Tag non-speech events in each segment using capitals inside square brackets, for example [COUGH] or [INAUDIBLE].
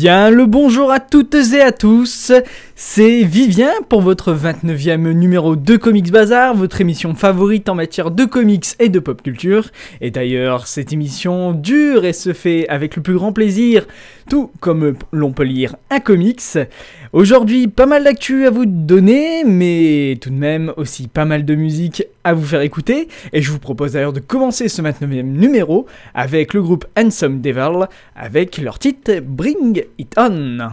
Bien le bonjour à toutes et à tous, c'est Vivien pour votre 29e numéro de Comics Bazar, votre émission favorite en matière de comics et de pop culture. Et d'ailleurs, cette émission dure et se fait avec le plus grand plaisir, tout comme l'on peut lire un comics. Aujourd'hui, pas mal d'actu à vous donner, mais tout de même aussi pas mal de musique à vous faire écouter. Et je vous propose d'ailleurs de commencer ce 29e numéro avec le groupe Handsome Devil avec leur titre Bring It On.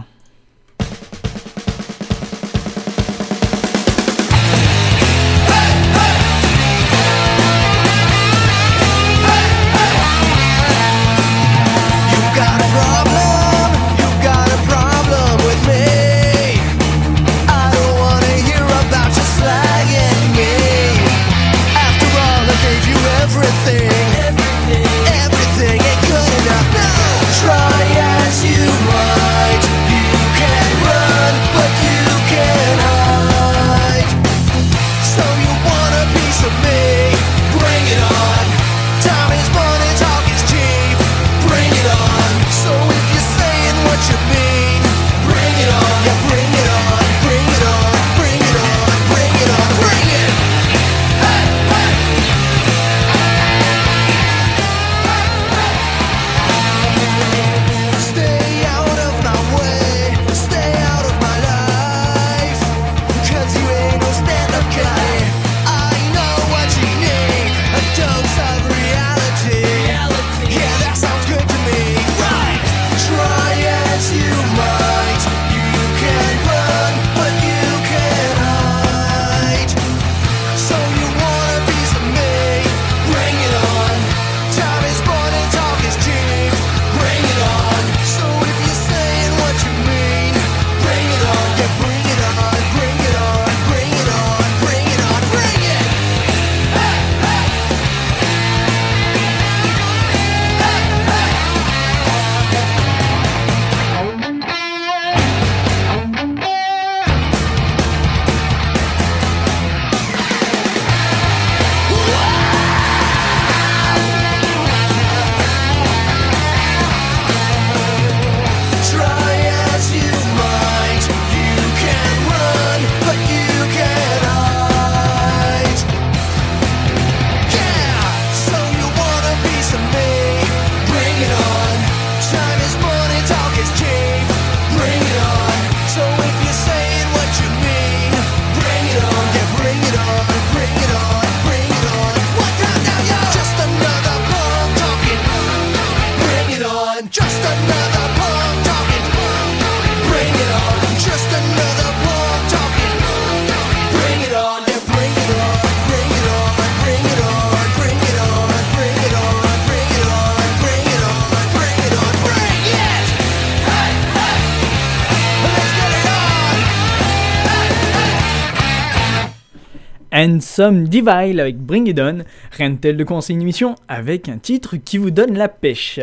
Handsome Divile avec Bring It On, rien de tel de commencer une émission avec un titre qui vous donne la pêche.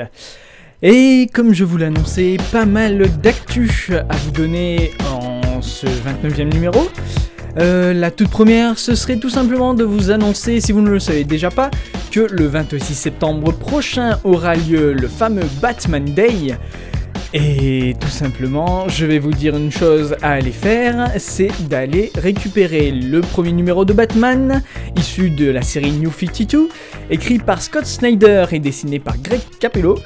Et comme je vous l'annonçais, pas mal d'actu à vous donner en ce 29e numéro. Euh, la toute première, ce serait tout simplement de vous annoncer, si vous ne le savez déjà pas, que le 26 septembre prochain aura lieu le fameux Batman Day. Et tout simplement, je vais vous dire une chose à aller faire, c'est d'aller récupérer le premier numéro de Batman, issu de la série New 52, écrit par Scott Snyder et dessiné par Greg Capello.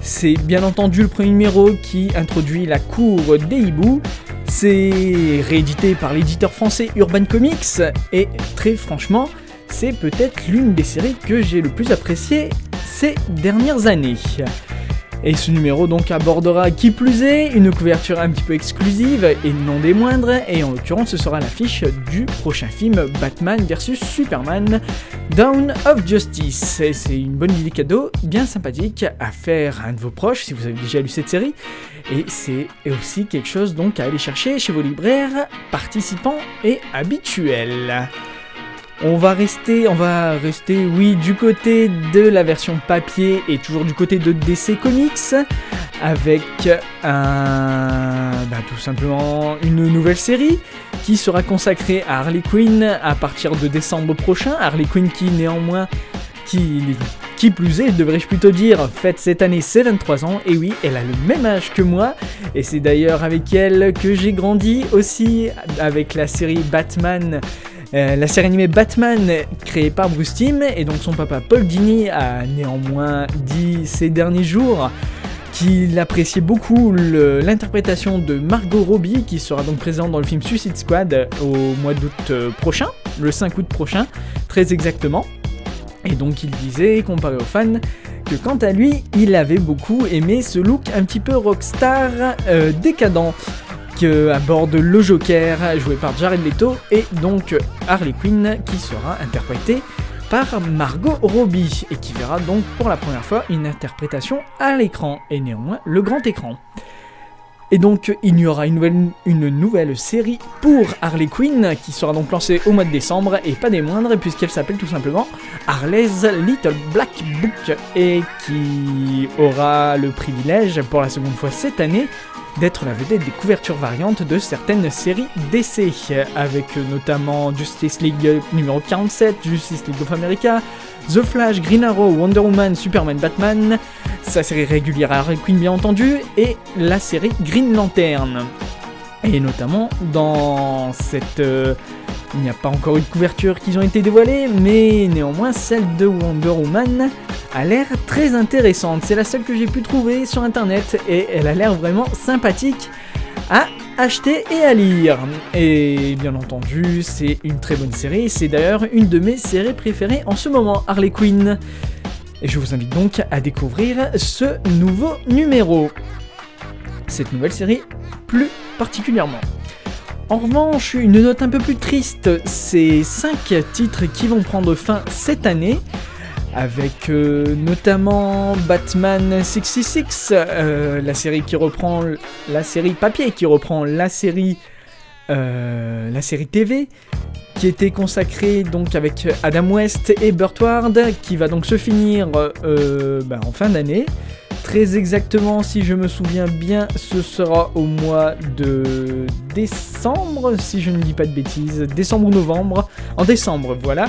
C'est bien entendu le premier numéro qui introduit la cour des hiboux. C'est réédité par l'éditeur français Urban Comics et très franchement, c'est peut-être l'une des séries que j'ai le plus appréciée ces dernières années. Et ce numéro donc abordera qui plus est une couverture un petit peu exclusive et non des moindres, et en l'occurrence ce sera l'affiche du prochain film Batman vs Superman Dawn of Justice. Et c'est une bonne idée cadeau, bien sympathique à faire à un de vos proches si vous avez déjà lu cette série. Et c'est aussi quelque chose donc à aller chercher chez vos libraires participants et habituels. On va rester, on va rester, oui, du côté de la version papier et toujours du côté de DC Comics, avec un, bah, tout simplement une nouvelle série qui sera consacrée à Harley Quinn à partir de décembre prochain. Harley Quinn qui néanmoins, qui, qui plus est, devrais-je plutôt dire, fête cette année ses 23 ans. Et oui, elle a le même âge que moi, et c'est d'ailleurs avec elle que j'ai grandi aussi avec la série Batman. Euh, la série animée Batman créée par Bruce Timm et donc son papa Paul Dini a néanmoins dit ces derniers jours qu'il appréciait beaucoup l'interprétation de Margot Robbie qui sera donc présente dans le film Suicide Squad au mois d'août euh, prochain, le 5 août prochain, très exactement. Et donc il disait, comparé aux fans, que quant à lui, il avait beaucoup aimé ce look un petit peu rockstar euh, décadent aborde le Joker joué par Jared Leto et donc Harley Quinn qui sera interprétée par Margot Robbie et qui verra donc pour la première fois une interprétation à l'écran et néanmoins le grand écran. Et donc il y aura une nouvelle, une nouvelle série pour Harley Quinn qui sera donc lancée au mois de décembre et pas des moindres puisqu'elle s'appelle tout simplement Harley's Little Black Book et qui aura le privilège pour la seconde fois cette année d'être la vedette des couvertures variantes de certaines séries DC, avec notamment Justice League numéro 47, Justice League of America, The Flash, Green Arrow, Wonder Woman, Superman, Batman, sa série régulière Harley Quinn bien entendu, et la série Green Lantern. Et notamment dans cette... euh, il n'y a pas encore eu de couverture qui ont été dévoilées, mais néanmoins celle de Wonder Woman a l'air très intéressante. C'est la seule que j'ai pu trouver sur internet et elle a l'air vraiment sympathique à acheter et à lire. Et bien entendu, c'est une très bonne série. C'est d'ailleurs une de mes séries préférées en ce moment, Harley Quinn. Et je vous invite donc à découvrir ce nouveau numéro. Cette nouvelle série plus particulièrement. En revanche, une note un peu plus triste, c'est 5 titres qui vont prendre fin cette année, avec euh, notamment Batman 66, euh, la série qui reprend la série papier, qui reprend la série, euh, la série TV, qui était consacrée donc avec Adam West et Burt Ward, qui va donc se finir bah, en fin d'année. Très exactement, si je me souviens bien, ce sera au mois de décembre, si je ne dis pas de bêtises, décembre ou novembre, en décembre, voilà.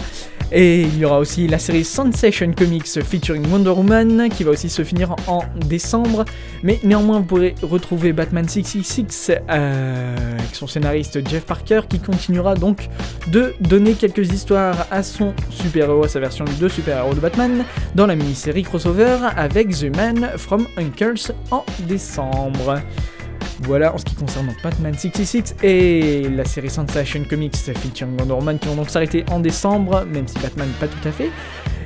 Et il y aura aussi la série Sensation Comics featuring Wonder Woman qui va aussi se finir en décembre. Mais néanmoins, vous pourrez retrouver Batman 666 euh, avec son scénariste Jeff Parker qui continuera donc de donner quelques histoires à son super-héros, à sa version de super-héros de Batman, dans la mini-série crossover avec The Man from Uncles en décembre. Voilà en ce qui concerne Batman 66 et la série Sensation Comics featuring Wonder Woman qui vont donc s'arrêter en décembre, même si Batman pas tout à fait.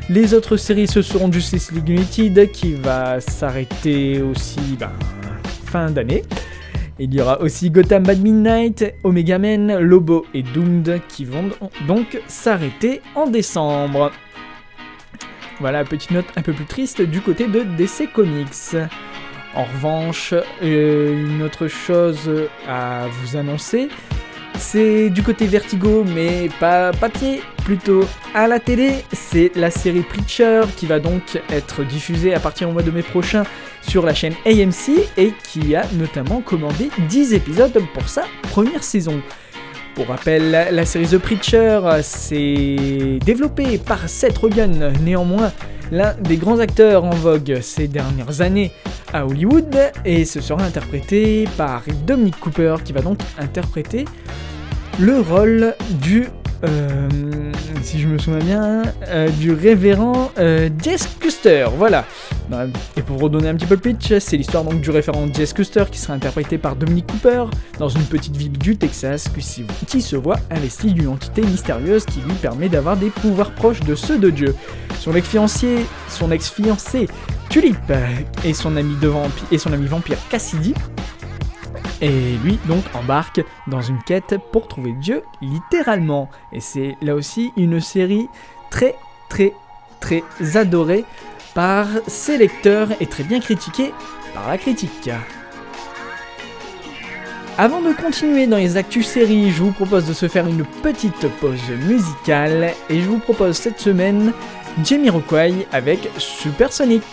Les autres séries ce seront Justice League United qui va s'arrêter aussi ben, fin d'année. Il y aura aussi Gotham Bad Midnight, Omega Men, Lobo et Doomed qui vont donc s'arrêter en décembre. Voilà, petite note un peu plus triste du côté de DC Comics. En revanche, euh, une autre chose à vous annoncer, c'est du côté Vertigo, mais pas papier, plutôt à la télé. C'est la série Preacher qui va donc être diffusée à partir du mois de mai prochain sur la chaîne AMC et qui a notamment commandé 10 épisodes pour sa première saison. Pour rappel, la, série The Preacher, c'est développé par Seth Rogen, néanmoins l'un des grands acteurs en vogue ces dernières années à Hollywood, et ce sera interprété par Dominic Cooper qui va donc interpréter le rôle du, euh, si je me souviens bien, euh, du révérend euh, Jess Custer, voilà. Et pour redonner un petit peu le pitch, c'est l'histoire donc du référent Jess Custer qui sera interprété par Dominic Cooper dans une petite ville du Texas qui, se voit investi d'une entité mystérieuse qui lui permet d'avoir des pouvoirs proches de ceux de Dieu. Son ex-fiancé, son ex-fiancé Tulip vampi- et son ami vampire Cassidy. Et lui donc embarque dans une quête pour trouver Dieu littéralement. Et c'est là aussi une série très très très adorée par ses lecteurs et très bien critiquée par la critique. Avant de continuer dans les actus séries, je vous propose de se faire une petite pause musicale et je vous propose cette semaine Jamie Rockway avec Supersonic.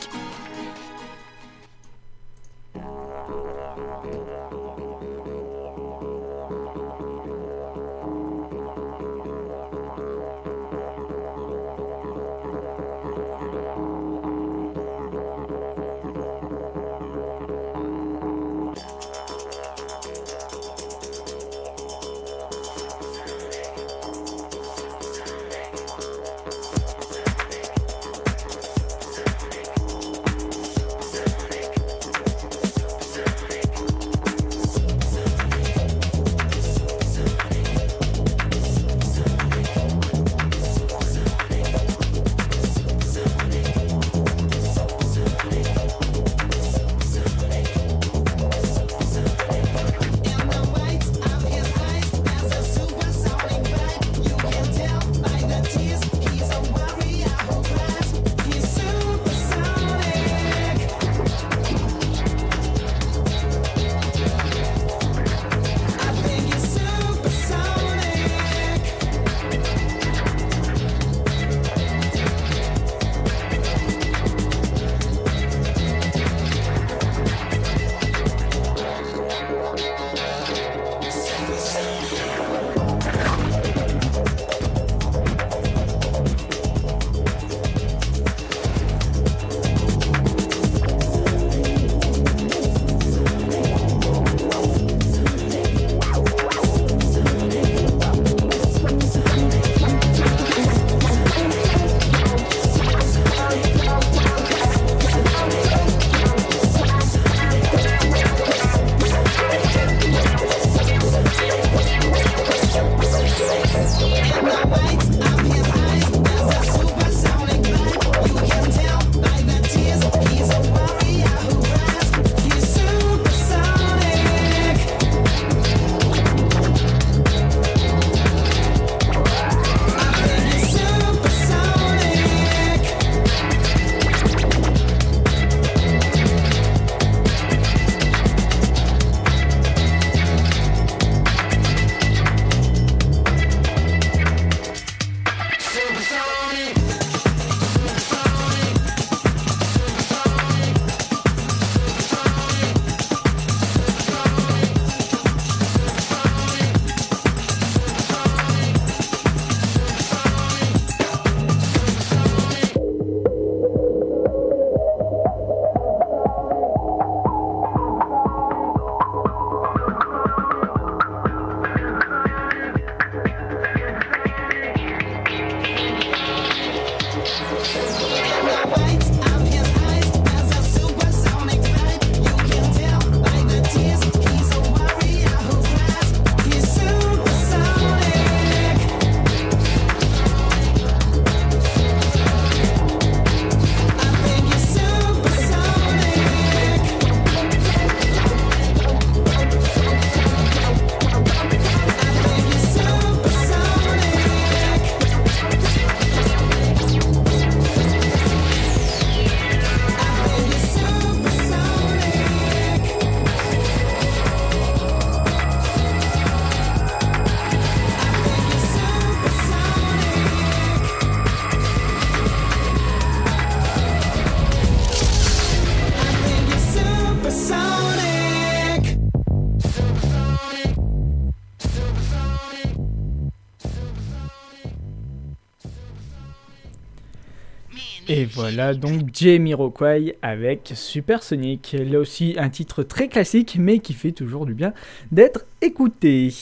Et voilà donc Jamiroquai avec Supersonic. Là aussi un titre très classique mais qui fait toujours du bien d'être écouté.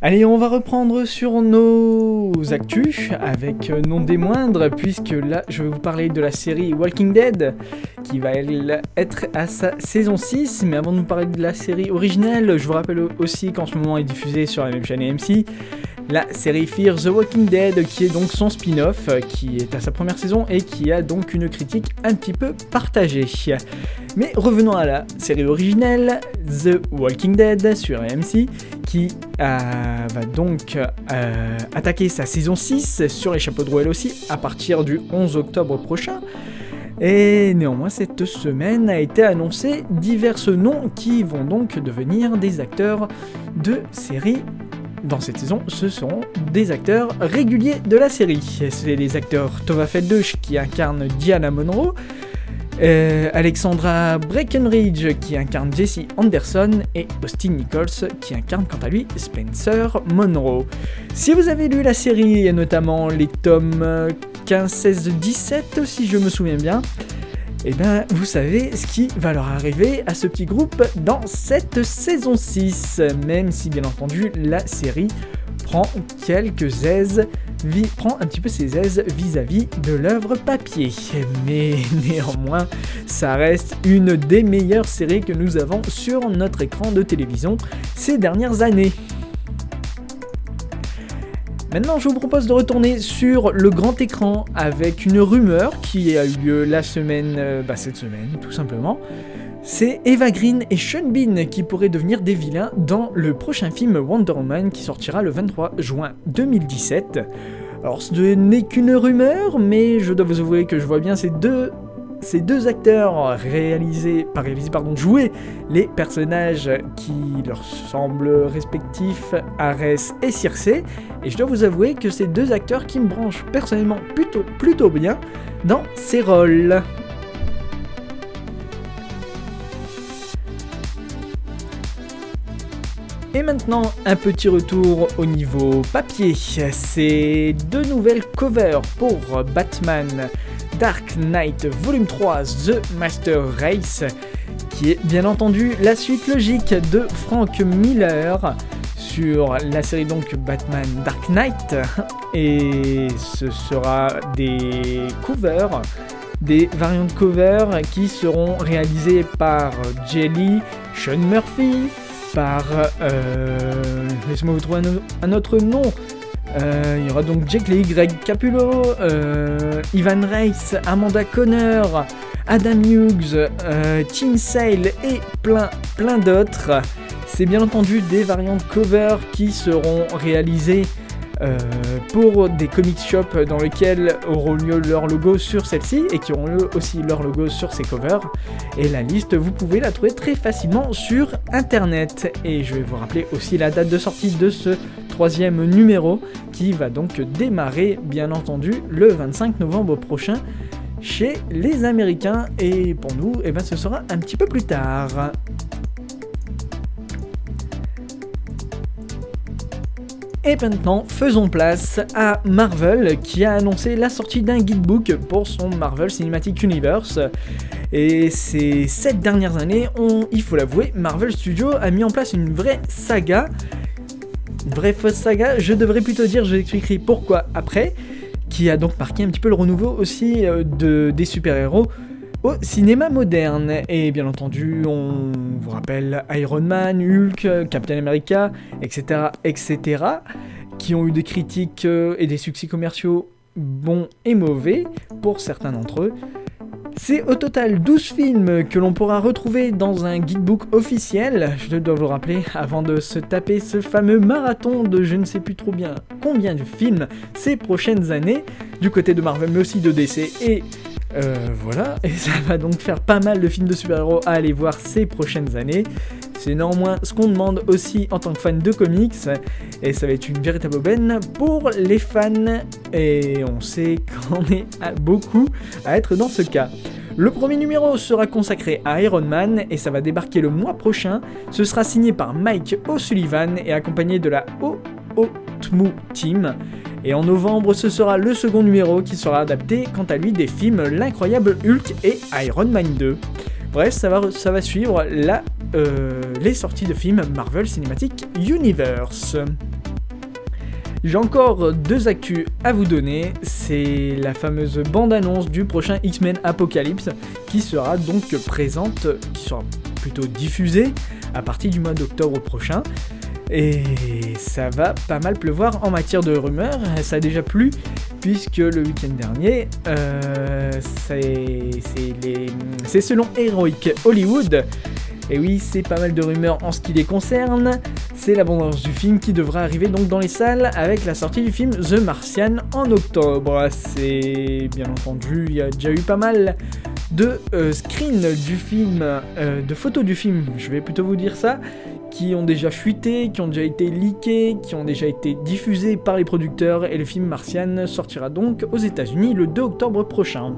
Allez, on va reprendre sur nos actus avec non des moindres, puisque là je vais vous parler de la série Walking Dead qui va elle, être à sa saison 6. Mais avant de nous parler de la série originale, je vous rappelle aussi qu'en ce moment est diffusée sur la même chaîne AMC la série Fear the Walking Dead, qui est donc son spin-off, euh, qui est à sa première saison et qui a donc une critique un petit peu partagée. Mais revenons à la série originelle, The Walking Dead sur AMC, qui euh, va donc euh, attaquer sa saison 6 sur les chapeaux de roue aussi à partir du 11 octobre prochain. Et néanmoins, cette semaine a été annoncé divers noms qui vont donc devenir des acteurs de série. Dans cette saison, ce seront des acteurs réguliers de la série. C'est les acteurs Tova Feldush qui incarne Diana Monroe, euh, Alexandra Breckenridge qui incarne Jesse Anderson et Austin Nichols qui incarne quant à lui Spencer Monroe. Si vous avez lu la série et notamment les tomes 15, 16, 17 si je me souviens bien, et bien vous savez ce qui va leur arriver à ce petit groupe dans cette saison 6, même si bien entendu la série prend quelques aises prend un petit peu ses aises vis-à-vis de l'œuvre papier. Mais néanmoins, ça reste une des meilleures séries que nous avons sur notre écran de télévision ces dernières années. Maintenant, je vous propose de retourner sur le grand écran avec une rumeur qui a eu lieu la semaine, euh, bah, cette semaine, tout simplement. C'est Eva Green et Sean Bean qui pourraient devenir des vilains dans le prochain film Wonder Woman qui sortira le 23 juin 2017. Alors ce n'est qu'une rumeur, mais je dois vous avouer que je vois bien ces deux, ces deux acteurs réaliser, pas réaliser, pardon, jouer les personnages qui leur semblent respectifs, Ares et Circe. Et je dois vous avouer que c'est deux acteurs qui me branchent personnellement plutôt, plutôt bien dans ces rôles. Et maintenant, un petit retour au niveau papier. C'est deux nouvelles covers pour Batman Dark Knight Volume 3 The Master Race, qui est bien entendu la suite logique de Frank Miller sur la série donc Batman Dark Knight. [LAUGHS] Et ce sera des covers des variantes covers qui seront réalisées par Jelly, Sean Murphy, par. Euh, Laissez-moi vous trouver un, autre nom. Euh, il y aura donc Jake Lee, Greg Capullo, euh, Ivan Reis, Amanda Conner, Adam Hughes, euh, Tim Sale et plein, plein d'autres. C'est bien entendu des variantes cover qui seront réalisées pour des comic shops dans lesquels auront lieu leur logo sur celle-ci et qui auront lieu aussi leur logo sur ces covers. Et la liste, vous pouvez la trouver très facilement sur internet. Et je vais vous rappeler aussi la date de sortie de ce troisième numéro qui va donc démarrer bien entendu le 25 novembre prochain chez les Américains et pour nous, eh ben, ce sera un petit peu plus tard. Et maintenant, faisons place à Marvel qui a annoncé la sortie d'un guidebook pour son Marvel Cinematic Universe. Et ces sept dernières années, il faut l'avouer, Marvel Studios a mis en place une vraie saga. Vraie fausse saga, je devrais plutôt dire, je vous expliquerai pourquoi après, qui a donc marqué un petit peu le renouveau aussi euh, de, des super-héros au cinéma moderne. Et bien entendu, on vous rappelle Iron Man, Hulk, Captain America, etc., etc., qui ont eu des critiques euh, et des succès commerciaux bons et mauvais pour certains d'entre eux. C'est au total 12 films que l'on pourra retrouver dans un guidebook officiel, je dois vous rappeler, avant de se taper ce fameux marathon de je ne sais plus trop bien combien de films ces prochaines années, du côté de Marvel mais aussi de DC et euh, voilà, et ça va donc faire pas mal de films de super-héros à aller voir ces prochaines années. C'est néanmoins ce qu'on demande aussi en tant que fan de comics, et ça va être une véritable aubaine pour les fans, et on sait qu'on est beaucoup à être dans ce cas. Le premier numéro sera consacré à Iron Man et ça va débarquer le mois prochain. Ce sera signé par Mike O'Sullivan et accompagné de la O-O-Tmu Team. Et en novembre, ce sera le second numéro qui sera adapté quant à lui des films L'incroyable Hulk et Iron Man 2. Bref, ça va, suivre la, les sorties de films Marvel Cinematic Universe. J'ai encore deux actus à vous donner. C'est la fameuse bande-annonce du prochain X-Men Apocalypse qui sera donc présente, qui sera plutôt diffusée à partir du mois d'octobre prochain. Et ça va pas mal pleuvoir en matière de rumeurs, ça a déjà plu, puisque le week-end dernier, euh, c'est selon Heroic Hollywood, et oui, c'est pas mal de rumeurs en ce qui les concerne, c'est l'abondance du film qui devra arriver donc dans les salles avec la sortie du film The Martian en octobre. C'est bien entendu, il y a déjà eu pas mal de euh, screens du film, euh, de photos du film, je vais plutôt vous dire ça, qui ont déjà fuité, qui ont déjà été leakés, qui ont déjà été diffusés par les producteurs, et le film Martian sortira donc aux États-Unis le 2 octobre prochain.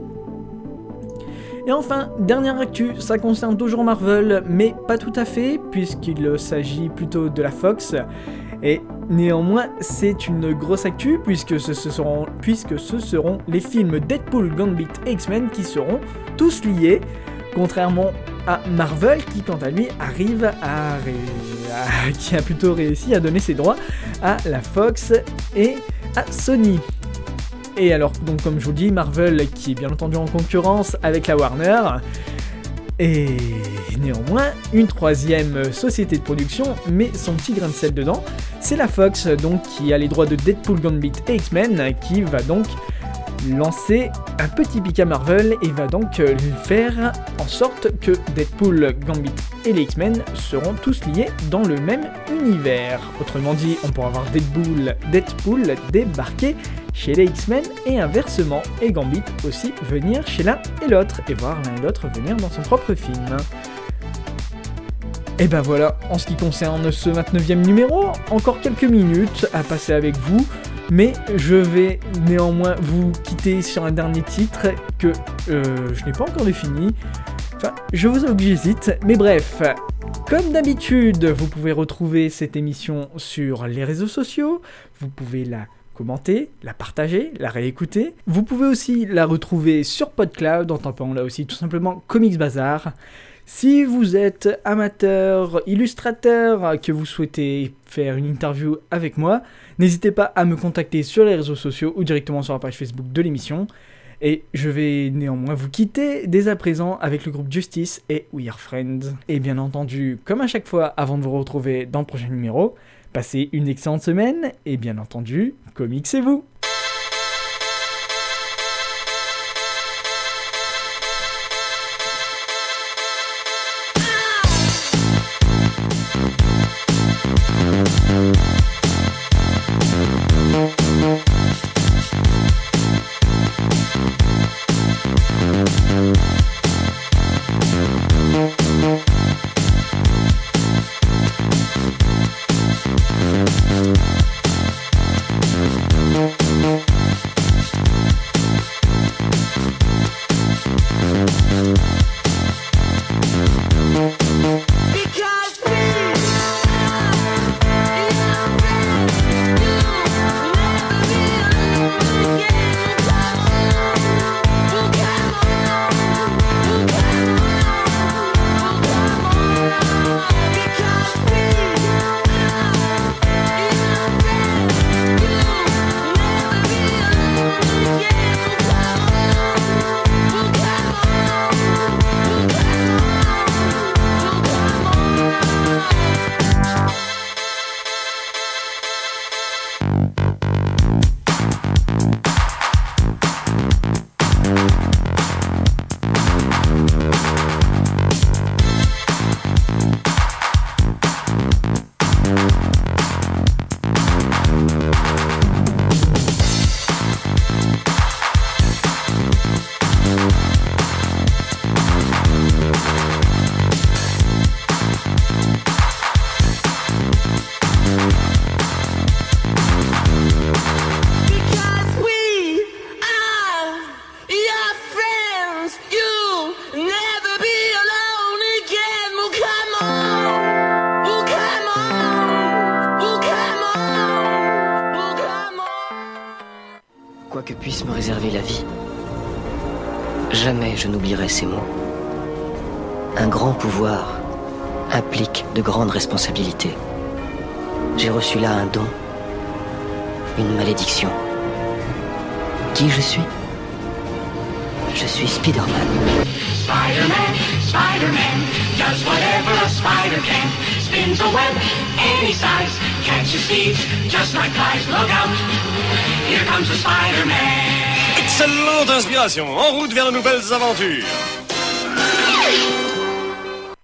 Et enfin, dernière actu, ça concerne toujours Marvel, mais pas tout à fait, puisqu'il s'agit plutôt de la Fox. Et néanmoins, c'est une grosse actu, puisque ce, seront, les films Deadpool, Gambit et X-Men qui seront tous liés, contrairement à Marvel qui, quant à lui, arrive à- qui a plutôt réussi à donner ses droits à la Fox et à Sony. Et alors, donc comme je vous dis, Marvel qui est bien entendu en concurrence avec la Warner, et néanmoins, une troisième société de production met son petit grain de sel dedans, c'est la Fox donc qui a les droits de Deadpool, Gambit et X-Men, qui va donc lancer un petit pic à Marvel et va donc euh, faire en sorte que Deadpool, Gambit et les X-Men seront tous liés dans le même univers. Autrement dit, on pourra voir Deadpool, Deadpool débarquer chez les X-Men et inversement, et Gambit aussi venir chez l'un et l'autre, et voir l'un et l'autre venir dans son propre film. Et ben voilà, en ce qui concerne ce 29e numéro, encore quelques minutes à passer avec vous, mais je vais néanmoins vous quitter sur un dernier titre que euh, je n'ai pas encore défini. Enfin, je vous avoue que j'hésite, mais bref. Comme d'habitude, vous pouvez retrouver cette émission sur les réseaux sociaux, vous pouvez la commenter, la partager, la réécouter. Vous pouvez aussi la retrouver sur PodCloud en tapant là aussi tout simplement Comics Bazar. Si vous êtes amateur, illustrateur, que vous souhaitez faire une interview avec moi, n'hésitez pas à me contacter sur les réseaux sociaux ou directement sur la page Facebook de l'émission. Et je vais néanmoins vous quitter dès à présent avec le groupe Justice et We Are Friends. Et bien entendu, comme à chaque fois avant de vous retrouver dans le prochain numéro, passez une excellente semaine et bien entendu, comics c'est vous que puisse me réserver la vie, jamais je n'oublierai ces mots. Un grand pouvoir implique de grandes responsabilités. J'ai reçu là un don, une malédiction. Qui je suis? Je suis Spider-Man. Spider-Man, Spider-Man, does whatever a spider can. Spins a web any size, catches thieves just like flies. Look out, here comes the Spider-Man. Excellente inspiration, en route vers de nouvelles aventures